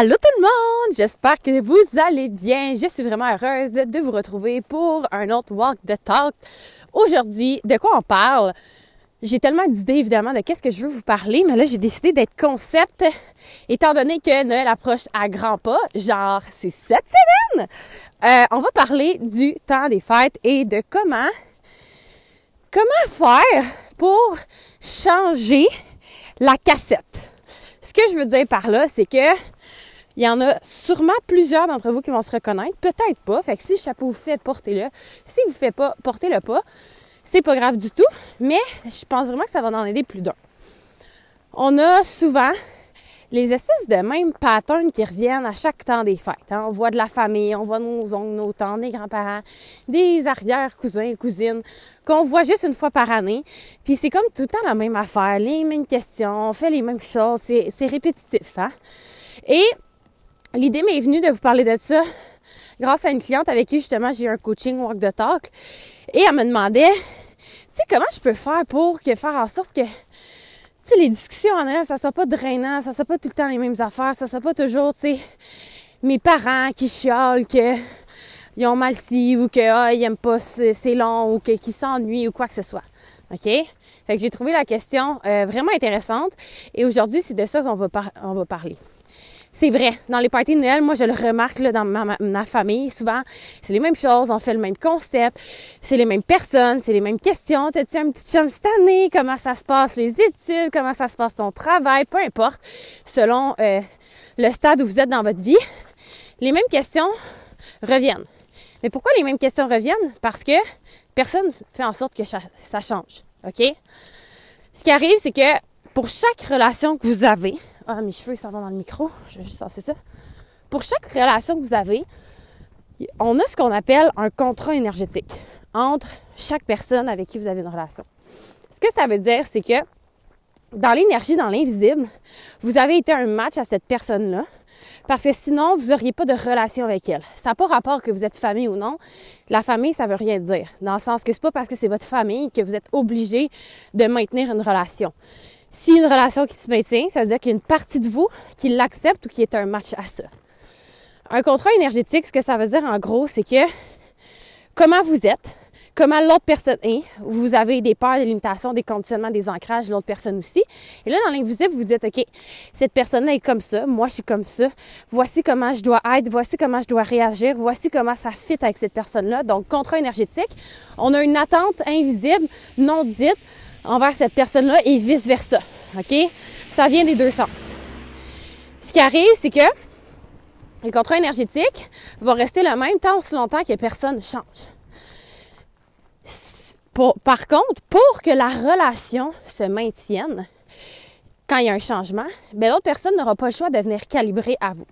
Allô tout le monde! J'espère que vous allez bien. Je suis vraiment heureuse de vous retrouver pour un autre Walk the Talk. Aujourd'hui, de quoi on parle? J'ai tellement d'idées évidemment de qu'est-ce que je veux vous parler, mais là j'ai décidé d'être concept étant donné que Noël approche à grands pas, genre c'est cette semaine. Euh, on va parler du temps des fêtes et de comment comment faire pour changer la cassette. Ce que je veux dire par là, c'est que il y en a sûrement plusieurs d'entre vous qui vont se reconnaître, peut-être pas. Fait que si le chapeau vous fait, portez-le. Si vous ne faites pas, portez-le pas. C'est pas grave du tout, mais je pense vraiment que ça va en aider plus d'un. On a souvent les espèces de mêmes patterns qui reviennent à chaque temps des fêtes. Hein. On voit de la famille, on voit nos oncles, nos tantes, des grands-parents, des arrière-cousins, cousines, qu'on voit juste une fois par année. Puis c'est comme tout le temps la même affaire, les mêmes questions, on fait les mêmes choses, c'est, répétitif. Hein? Et l'idée m'est venue de vous parler de ça grâce à une cliente avec qui justement j'ai eu un coaching Walk the Talk. Et elle me demandait, tu sais, comment je peux faire pour que faire en sorte que, tu sais, les discussions en elles, ça soit pas drainant, ça soit pas tout le temps les mêmes affaires, ça soit pas toujours, tu sais, mes parents qui chiolent que ils ont mal ci ou que ah, ils aiment pas c'est long ou que qu'ils s'ennuient ou quoi que ce soit. OK? Fait que j'ai trouvé la question euh, vraiment intéressante et aujourd'hui, c'est de ça qu'on va, on va parler c'est vrai. Dans les parties de Noël, moi, je le remarque dans ma, famille. Souvent, c'est les mêmes choses. On fait le même concept. C'est les mêmes personnes. C'est les mêmes questions. T'as-tu un petit chum cette année? Comment ça se passe les études? Comment ça se passe ton travail? Peu importe. Selon euh, le stade où vous êtes dans votre vie, les mêmes questions reviennent. Mais pourquoi les mêmes questions reviennent? Parce que personne fait en sorte que ça change. OK? Ce qui arrive, c'est que pour chaque relation que vous avez, ah, mes cheveux, ils s'en vont dans le micro. Je vais juste c'est ça. Pour chaque relation que vous avez, on a ce qu'on appelle un contrat énergétique entre chaque personne avec qui vous avez une relation. Ce que ça veut dire, c'est que dans l'énergie, dans l'invisible, vous avez été un match à cette personne-là. Parce que sinon, vous n'auriez pas de relation avec elle. Ça n'a pas rapport que vous êtes famille ou non. La famille, ça veut rien dire. Dans le sens que c'est pas parce que c'est votre famille que vous êtes obligé de maintenir une relation. Si une relation qui se maintient, ça veut dire qu'il y a une partie de vous qui l'accepte ou qui est un match à ça. Un contrat énergétique, ce que ça veut dire en gros, c'est que comment vous êtes, comment l'autre personne est, vous avez des peurs, des limitations, des conditionnements, des ancrages, l'autre personne aussi. Et là, dans l'invisible, vous dites, OK, cette personne-là est comme ça, moi je suis comme ça, voici comment je dois être, voici comment je dois réagir, voici comment ça fit avec cette personne-là. Donc, contrat énergétique, on a une attente invisible, non dite, envers cette personne-là et vice-versa. OK? Ça vient des deux sens. Ce qui arrive, c'est que les contrats énergétiques vont rester le même tant aussi longtemps que personne ne change. par contre, pour que la relation se maintienne, quand il y a un changement, ben l'autre personne n'aura pas le choix de venir calibrer à vous.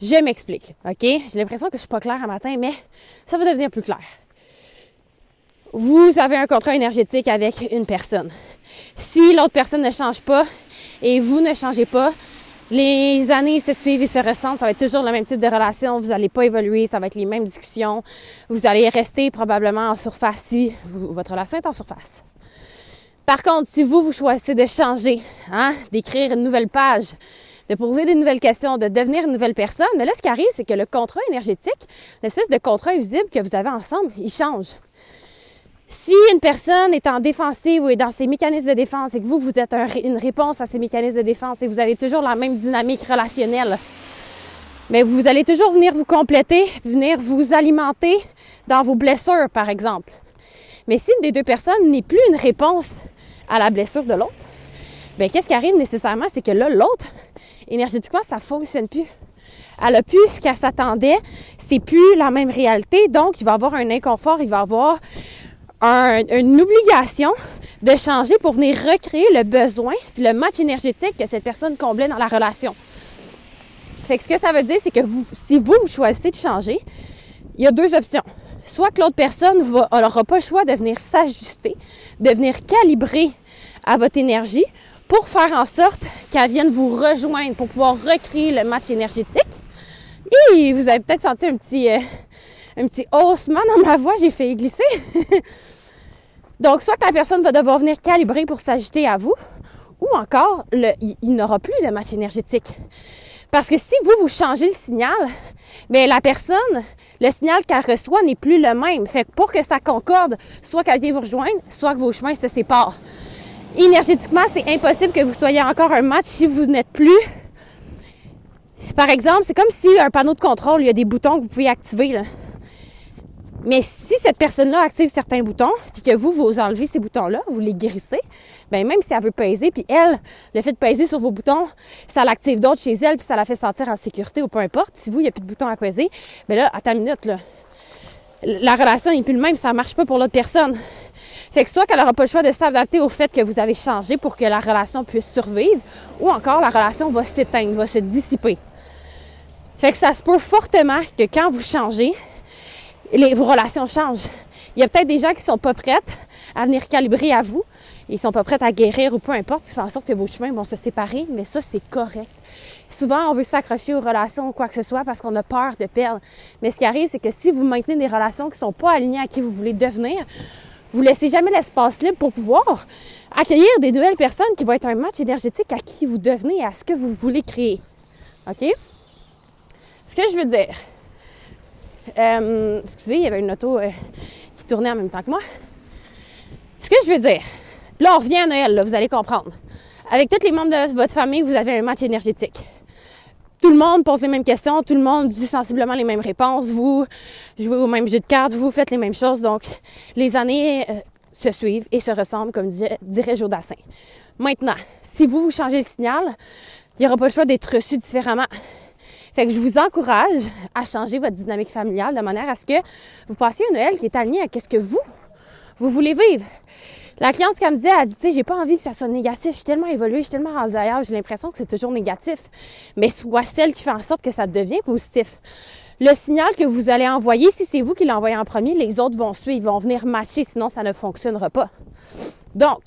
Je m'explique, OK? J'ai l'impression que je suis pas claire un matin, mais ça va devenir plus clair vous avez un contrat énergétique avec une personne. Si l'autre personne ne change pas et vous ne changez pas, les années se suivent et se ressentent, ça va être toujours le même type de relation, vous n'allez pas évoluer, ça va être les mêmes discussions, vous allez rester probablement en surface si votre relation est en surface. Par contre, si vous, vous choisissez de changer, hein, d'écrire une nouvelle page, de poser des nouvelles questions, de devenir une nouvelle personne, mais là, ce qui arrive, c'est que le contrat énergétique, l'espèce de contrat invisible que vous avez ensemble, il change. Si une personne est en défensive ou est dans ses mécanismes de défense et que vous, vous êtes une réponse à ces mécanismes de défense et que vous avez toujours la même dynamique relationnelle, mais vous allez toujours venir vous compléter, venir vous alimenter dans vos blessures, par exemple. Mais si une des deux personnes n'est plus une réponse à la blessure de l'autre, ben qu'est-ce qui arrive nécessairement, c'est que là, l'autre, énergétiquement, ça fonctionne plus. Elle a plus ce qu'elle s'attendait, c'est plus la même réalité, donc il va avoir un inconfort, il va avoir une obligation de changer pour venir recréer le besoin puis le match énergétique que cette personne comblait dans la relation. Fait que ce que ça veut dire, c'est que vous, si vous, vous choisissez de changer, il y a deux options. Soit que l'autre personne n'aura pas le choix de venir s'ajuster, de venir calibrer à votre énergie pour faire en sorte qu'elle vienne vous rejoindre, pour pouvoir recréer le match énergétique. Et vous avez peut-être senti un petit, euh, un petit haussement dans ma voix, j'ai fait glisser. Donc, soit que la personne va devoir venir calibrer pour s'ajouter à vous, ou encore, il, n'aura plus de match énergétique. Parce que si vous, vous changez le signal, mais la personne, le signal qu'elle reçoit n'est plus le même. Fait que pour que ça concorde, soit qu'elle vient vous rejoindre, soit que vos chemins se séparent. Énergétiquement, c'est impossible que vous soyez encore un match si vous n'êtes plus. Par exemple, c'est comme si un panneau de contrôle, il y a des boutons que vous pouvez activer. Là. Mais si cette personne-là active certains boutons, puis que vous, vous enlevez ces boutons-là, vous les guérissez, ben même si elle veut peser, puis elle, le fait de peser sur vos boutons, ça l'active d'autres chez elle, puis ça la fait sentir en sécurité ou peu importe. Si vous, il n'y a plus de boutons à peser, ben là, à ta minute, là, la relation n'est plus le même, ça marche pas pour l'autre personne. Fait que soit qu'elle n'aura pas le choix de s'adapter au fait que vous avez changé pour que la relation puisse survivre, ou encore la relation va s'éteindre, va se dissiper. Fait que ça se peut fortement que quand vous changez, les, vos relations changent. Il y a peut-être des gens qui sont pas prêtes à venir calibrer à vous. Ils sont pas prêts à guérir ou peu importe, qui fait en sorte que vos chemins vont se séparer, mais ça, c'est correct. Souvent, on veut s'accrocher aux relations ou quoi que ce soit parce qu'on a peur de perdre. Mais ce qui arrive, c'est que si vous maintenez des relations qui sont pas alignées à qui vous voulez devenir, vous laissez jamais l'espace libre pour pouvoir accueillir des nouvelles personnes qui vont être un match énergétique à qui vous devenez et à ce que vous voulez créer. OK? Ce que je veux dire, euh, excusez, il y avait une auto euh, qui tournait en même temps que moi. Ce que je veux dire, là, on revient à Noël, là, vous allez comprendre. Avec tous les membres de votre famille, vous avez un match énergétique. Tout le monde pose les mêmes questions, tout le monde dit sensiblement les mêmes réponses. Vous jouez au même jeu de cartes, vous faites les mêmes choses. Donc, les années euh, se suivent et se ressemblent, comme dirait, Jodassin. Maintenant, si vous, vous changez le signal, il n'y aura pas le choix d'être reçu différemment. Fait que je vous encourage à changer votre dynamique familiale de manière à ce que vous passiez un Noël qui est aligné à ce que vous, vous voulez vivre. La cliente, qu'elle me disait, elle dit, tu sais, j'ai pas envie que ça soit négatif. Je suis tellement évoluée, je suis tellement rendue ailleurs, j'ai l'impression que c'est toujours négatif. Mais soit celle qui fait en sorte que ça devient positif. Le signal que vous allez envoyer, si c'est vous qui l'envoyez en premier, les autres vont suivre, ils vont venir matcher, sinon ça ne fonctionnera pas. Donc,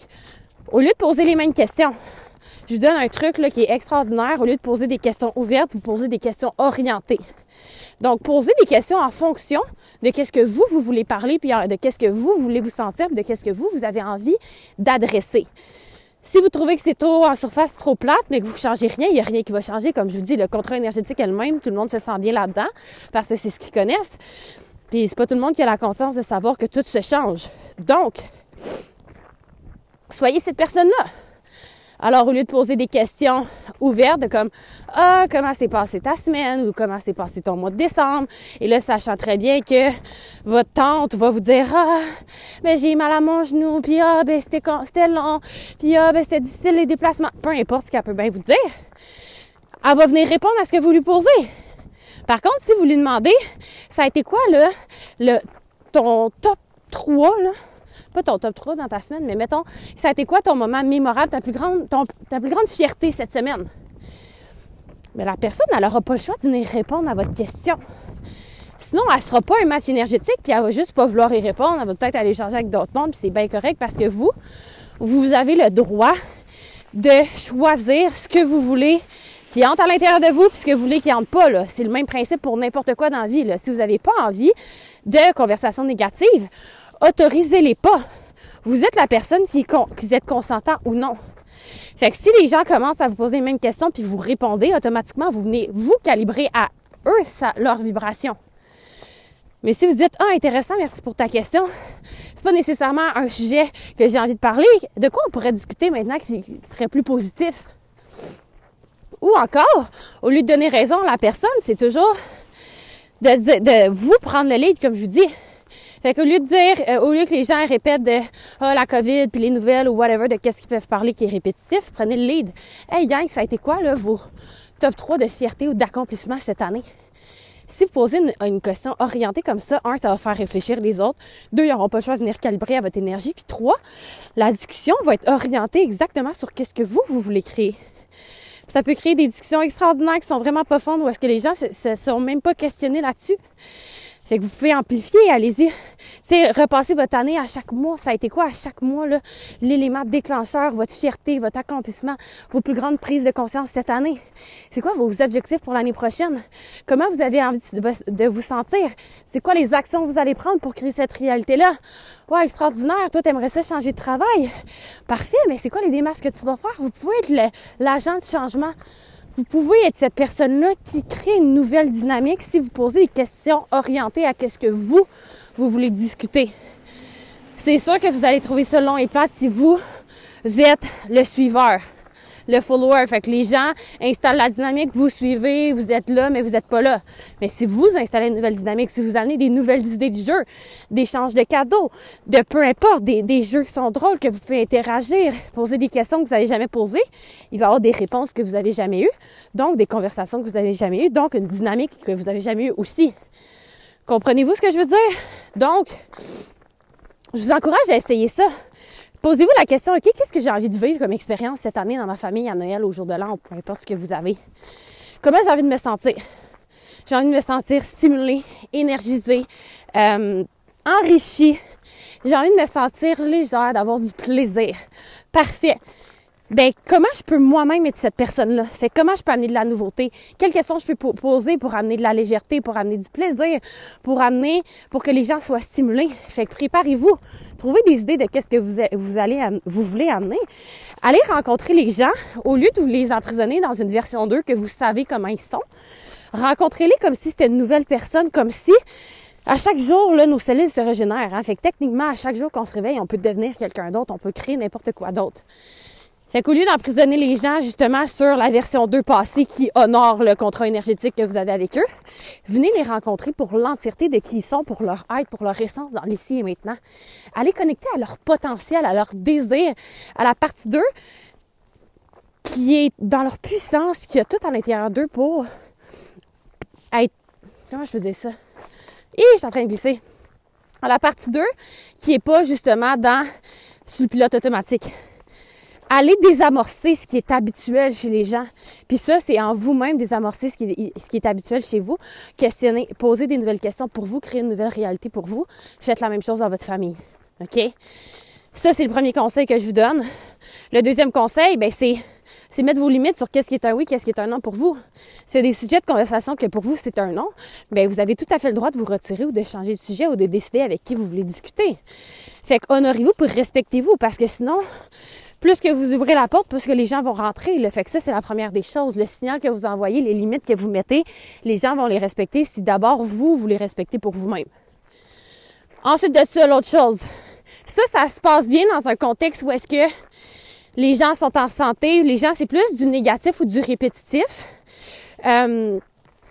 au lieu de poser les mêmes questions, je donne un truc là, qui est extraordinaire. Au lieu de poser des questions ouvertes, vous posez des questions orientées. Donc, posez des questions en fonction de qu'est-ce que vous, vous voulez parler, puis de qu'est-ce que vous voulez vous sentir, puis de qu'est-ce que vous, vous avez envie d'adresser. Si vous trouvez que c'est trop en surface, trop plate, mais que vous ne changez rien, il n'y a rien qui va changer. Comme je vous dis, le contrat énergétique elle-même, tout le monde se sent bien là-dedans parce que c'est ce qu'ils connaissent. Puis c'est pas tout le monde qui a la conscience de savoir que tout se change. Donc, soyez cette personne-là. Alors, au lieu de poser des questions ouvertes comme Ah, comment s'est passé ta semaine ou comment s'est passé ton mois de décembre, et là, sachant très bien que votre tante va vous dire Ah, ben j'ai mal à mon genou, puis ah, ben c'était, c'était long, puis ah, ben c'était difficile les déplacements. Peu importe ce qu'elle peut bien vous dire, elle va venir répondre à ce que vous lui posez. Par contre, si vous lui demandez, ça a été quoi, là, le, ton top 3, là, pas ton top 3 dans ta semaine, mais mettons, ça a été quoi ton moment mémorable, ta plus grande, ta plus grande fierté cette semaine? Mais la personne, elle n'aura pas le choix de répondre à votre question. Sinon, elle sera pas un match énergétique, puis elle va juste pas vouloir y répondre. Elle va peut-être aller changer avec d'autres mondes, puis c'est bien correct parce que vous, vous avez le droit de choisir ce que vous voulez qui entre à l'intérieur de vous, puis ce que vous voulez qui entre pas. Là. C'est le même principe pour n'importe quoi dans la vie. Là. Si vous n'avez pas envie de conversations négatives, autorisez-les pas. Vous êtes la personne qui, qui êtes consentant ou non. Fait que si les gens commencent à vous poser les mêmes questions puis vous répondez, automatiquement, vous venez vous calibrer à eux ça, leur vibration. Mais si vous dites Ah, intéressant, merci pour ta question, c'est pas nécessairement un sujet que j'ai envie de parler, de quoi on pourrait discuter maintenant qui serait plus positif? Ou encore, au lieu de donner raison à la personne, c'est toujours de, de vous prendre le lead, comme je vous dis. Fait qu'au lieu de dire, euh, au lieu que les gens répètent de oh, la COVID puis les nouvelles ou whatever de qu'est-ce qu'ils peuvent parler qui est répétitif, prenez le lead. Hey gang, ça a été quoi là vos top 3 de fierté ou d'accomplissement cette année? Si vous posez une, question orientée comme ça, un, ça va faire réfléchir les autres. Deux, ils n'auront pas le choix de venir calibrer à votre énergie. Puis trois, la discussion va être orientée exactement sur qu'est-ce que vous, vous voulez créer. ça peut créer des discussions extraordinaires qui sont vraiment profondes où est-ce que les gens se, se sont même pas questionnés là-dessus. Fait que vous pouvez amplifier, allez-y. Tu repasser votre année à chaque mois. Ça a été quoi à chaque mois, là? L'élément déclencheur, votre fierté, votre accomplissement, vos plus grandes prises de conscience cette année. C'est quoi vos objectifs pour l'année prochaine? Comment vous avez envie de vous sentir? C'est quoi les actions que vous allez prendre pour créer cette réalité-là? Ouais, extraordinaire. Toi, t'aimerais ça changer de travail? Parfait, mais c'est quoi les démarches que tu vas faire? Vous pouvez être l'agent de changement vous pouvez être cette personne-là qui crée une nouvelle dynamique si vous posez des questions orientées à ce que vous, vous voulez discuter. C'est sûr que vous allez trouver ça long et plat si vous êtes le suiveur le follower. Fait que les gens installent la dynamique, vous suivez, vous êtes là, mais vous n'êtes pas là. Mais si vous installez une nouvelle dynamique, si vous amenez des nouvelles idées du jeu, d'échanges de cadeaux, de peu importe, des, des, jeux qui sont drôles, que vous pouvez interagir, poser des questions que vous n'avez jamais posées, il va y avoir des réponses que vous n'avez jamais eues, donc des conversations que vous n'avez jamais eues, donc une dynamique que vous n'avez jamais eue aussi. Comprenez-vous ce que je veux dire? Donc, je vous encourage à essayer ça. Posez-vous la question, OK, qu'est-ce que j'ai envie de vivre comme expérience cette année dans ma famille, à Noël, au jour de l'an, peu importe ce que vous avez? Comment j'ai envie de me sentir? J'ai envie de me sentir stimulée, énergisée, euh, enrichie. J'ai envie de me sentir légère, d'avoir du plaisir. Parfait ben comment je peux moi-même être cette personne-là? Fait comment je peux amener de la nouveauté? Quelles questions je peux poser pour amener de la légèreté, pour amener du plaisir, pour amener, pour que les gens soient stimulés? Fait que préparez-vous. Trouvez des idées de qu'est-ce que vous, vous allez, vous voulez amener. Allez rencontrer les gens au lieu de vous les emprisonner dans une version 2 que vous savez comment ils sont. Rencontrez-les comme si c'était une nouvelle personne, comme si à chaque jour, là, nos cellules se régénèrent. Hein? Fait que techniquement, à chaque jour qu'on se réveille, on peut devenir quelqu'un d'autre, on peut créer n'importe quoi d'autre. Fait qu'au lieu d'emprisonner les gens justement sur la version 2 passée qui honore le contrat énergétique que vous avez avec eux, venez les rencontrer pour l'entièreté de qui ils sont, pour leur être, pour leur essence dans l'ici et maintenant. Allez connecter à leur potentiel, à leur désir, à la partie 2 qui est dans leur puissance puis qui a tout à l'intérieur d'eux pour être... Comment je faisais ça? Et je suis en train de glisser. À la partie 2 qui est pas justement dans sur le pilote automatique allez désamorcer ce qui est habituel chez les gens. Puis ça, c'est en vous-même désamorcer ce qui, est, habituel chez vous. Questionner, poser des nouvelles questions pour vous, créer une nouvelle réalité pour vous. Faites la même chose dans votre famille. OK? Ça, c'est le premier conseil que je vous donne. Le deuxième conseil, ben, c'est, c'est mettre vos limites sur qu'est-ce qui est un oui, qu'est-ce qui est un non pour vous. S'il y a des sujets de conversation que pour vous, c'est un non, ben, vous avez tout à fait le droit de vous retirer ou de changer de sujet ou de décider avec qui vous voulez discuter. Fait que honorez-vous pour respectez-vous parce que sinon, plus que vous ouvrez la porte, plus que les gens vont rentrer. Le fait que ça, c'est la première des choses. Le signal que vous envoyez, les limites que vous mettez, les gens vont les respecter si d'abord vous, vous les respectez pour vous-même. Ensuite de ça, l'autre chose. Ça, ça se passe bien dans un contexte où est-ce que les gens sont en santé. Les gens, c'est plus du négatif ou du répétitif. Euh,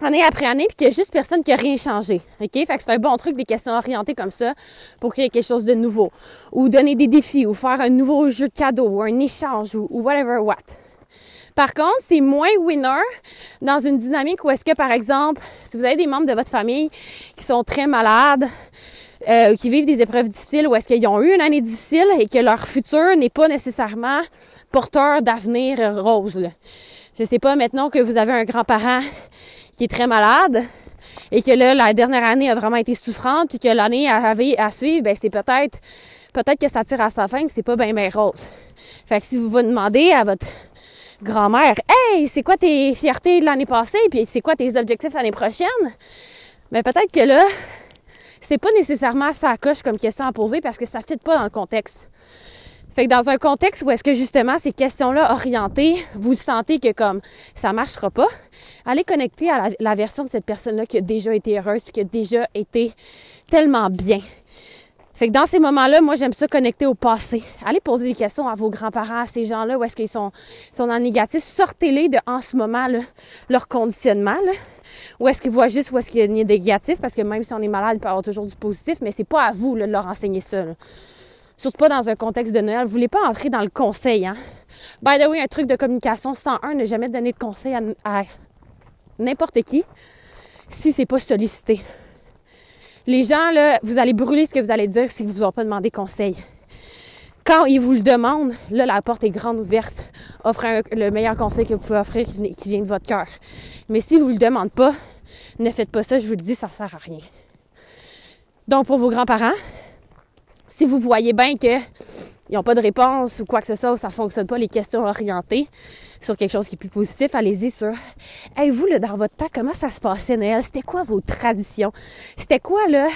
année après année, puis qu'il y a juste personne qui a rien changé. OK? Fait que c'est un bon truc, des questions orientées comme ça, pour créer quelque chose de nouveau. Ou donner des défis, ou faire un nouveau jeu de cadeau, ou un échange, ou, whatever what. Par contre, c'est moins winner dans une dynamique où est-ce que, par exemple, si vous avez des membres de votre famille qui sont très malades, euh, qui vivent des épreuves difficiles, ou est-ce qu'ils ont eu une année difficile et que leur futur n'est pas nécessairement porteur d'avenir rose. Là. Je sais pas, maintenant que vous avez un grand-parent qui est très malade et que là, la dernière année a vraiment été souffrante et que l'année à, à suivre, ben, c'est peut-être, peut-être que ça tire à sa fin, que c'est pas bien, rose. Fait que si vous vous demandez à votre grand-mère, hey, c'est quoi tes fiertés de l'année passée, puis c'est quoi tes objectifs l'année prochaine, mais ben, peut-être que là, c'est pas nécessairement ça coche comme question à poser parce que ça fit pas dans le contexte. Fait que dans un contexte où est-ce que justement ces questions-là orientées, vous sentez que comme ça marchera pas, allez connecter à la, version de cette personne-là qui a déjà été heureuse puis qui a déjà été tellement bien. Fait que dans ces moments-là, moi j'aime ça connecter au passé. Allez poser des questions à vos grands-parents, à ces gens-là, où est-ce qu'ils sont, sont le négatif. Sortez-les de en ce moment leur conditionnement. Là. Où est-ce qu'ils voient juste où est-ce qu'il y a des négatif, parce que même si on est malade, il peut avoir toujours du positif, mais c'est pas à vous de leur enseigner ça. Surtout pas dans un contexte de Noël. Vous voulez pas entrer dans le conseil, hein? By the way, un truc de communication 101, ne jamais donner de conseil à, n'importe qui. si c'est pas sollicité. Les gens, là, vous allez brûler ce que vous allez dire si vous vous ont pas demandé conseil. Quand ils vous le demandent, là, la porte est grande ouverte. Offrez le meilleur conseil que vous pouvez offrir qui, vient de votre cœur. Mais si vous le demandez pas, ne faites pas ça, je vous le dis, ça sert à rien. Donc, pour vos grands-parents, si vous voyez bien qu'ils n'ont pas de réponse ou quoi que ce soit, ou ça ne fonctionne pas, les questions orientées sur quelque chose qui est plus positif, allez-y sur Hey, vous, là, dans votre temps, comment ça se passait, Noël? C'était quoi vos traditions? C'était quoi, là,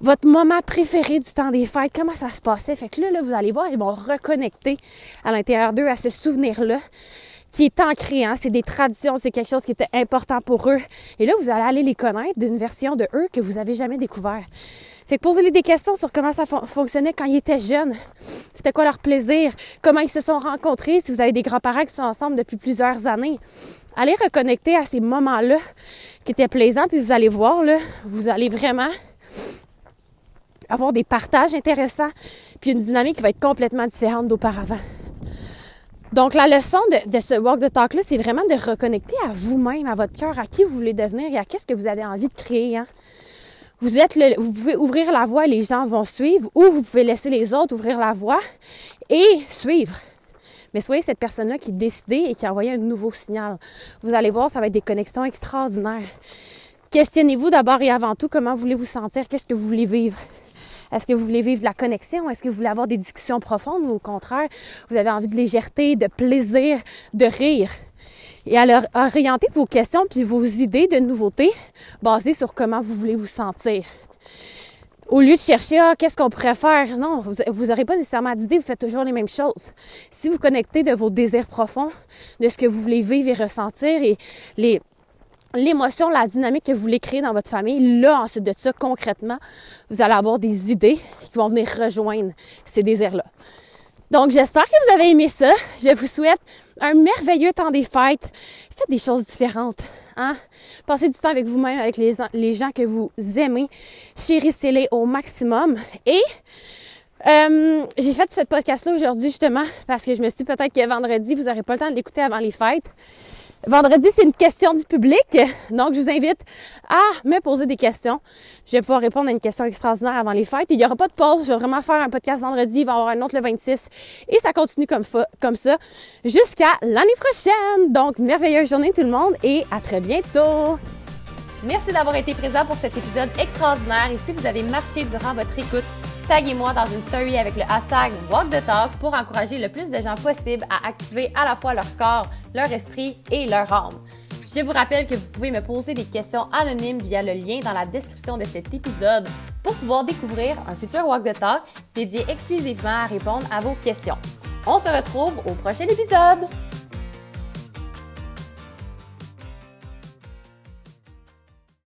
votre moment préféré du temps des fêtes? Comment ça se passait? Fait que là, là vous allez voir, ils vont reconnecter à l'intérieur d'eux à ce souvenir-là qui est ancré, hein? c'est des traditions, c'est quelque chose qui était important pour eux. Et là, vous allez aller les connaître d'une version de eux que vous avez jamais découvert. Fait que posez-les des questions sur comment ça fonctionnait quand ils étaient jeunes. C'était quoi leur plaisir? Comment ils se sont rencontrés? Si vous avez des grands-parents qui sont ensemble depuis plusieurs années. Allez reconnecter à ces moments-là qui étaient plaisants, puis vous allez voir, là, vous allez vraiment avoir des partages intéressants, puis une dynamique qui va être complètement différente d'auparavant. Donc, la leçon de, ce walk the talk-là, c'est vraiment de reconnecter à vous-même, à votre cœur, à qui vous voulez devenir et à qu'est-ce que vous avez envie de créer. Hein? Vous êtes vous pouvez ouvrir la voie et les gens vont suivre, ou vous pouvez laisser les autres ouvrir la voie et suivre. Mais soyez cette personne-là qui décide et qui envoie un nouveau signal. Vous allez voir, ça va être des connexions extraordinaires. Questionnez-vous d'abord et avant tout comment voulez-vous sentir, qu'est-ce que vous voulez vivre? Est-ce que vous voulez vivre de la connexion? Est-ce que vous voulez avoir des discussions profondes ou au contraire, vous avez envie de légèreté, de plaisir, de rire? Et alors, orientez vos questions puis vos idées de nouveautés basées sur comment vous voulez vous sentir. Au lieu de chercher, ah, qu'est-ce qu'on pourrait faire? Non, vous n'aurez pas nécessairement d'idées, vous faites toujours les mêmes choses. Si vous connectez de vos désirs profonds, de ce que vous voulez vivre et ressentir et l'émotion, la dynamique que vous voulez créer dans votre famille, là, ensuite de ça, concrètement, vous allez avoir des idées qui vont venir rejoindre ces désirs-là. Donc, j'espère que vous avez aimé ça. Je vous souhaite un merveilleux temps des fêtes. Faites des choses différentes. Hein? Passez du temps avec vous-même, avec les, gens que vous aimez. Chérissez-les au maximum. Et euh, j'ai fait cette podcast-là aujourd'hui justement parce que je me suis dit peut-être que vendredi, vous n'aurez pas le temps de l'écouter avant les fêtes. Vendredi, c'est une question du public. Donc, je vous invite à me poser des questions. Je vais pouvoir répondre à une question extraordinaire avant les fêtes. Il n'y aura pas de pause. Je vais vraiment faire un podcast vendredi. Il va y avoir un autre le 26. Et ça continue comme, comme ça jusqu'à l'année prochaine. Donc, merveilleuse journée tout le monde et à très bientôt. Merci d'avoir été présent pour cet épisode extraordinaire. Et si vous avez marché durant votre écoute, taguez-moi dans une story avec le hashtag Walk the Talk pour encourager le plus de gens possible à activer à la fois leur corps, leur esprit et leur âme. Je vous rappelle que vous pouvez me poser des questions anonymes via le lien dans la description de cet épisode pour pouvoir découvrir un futur Walk the Talk dédié exclusivement à répondre à vos questions. On se retrouve au prochain épisode!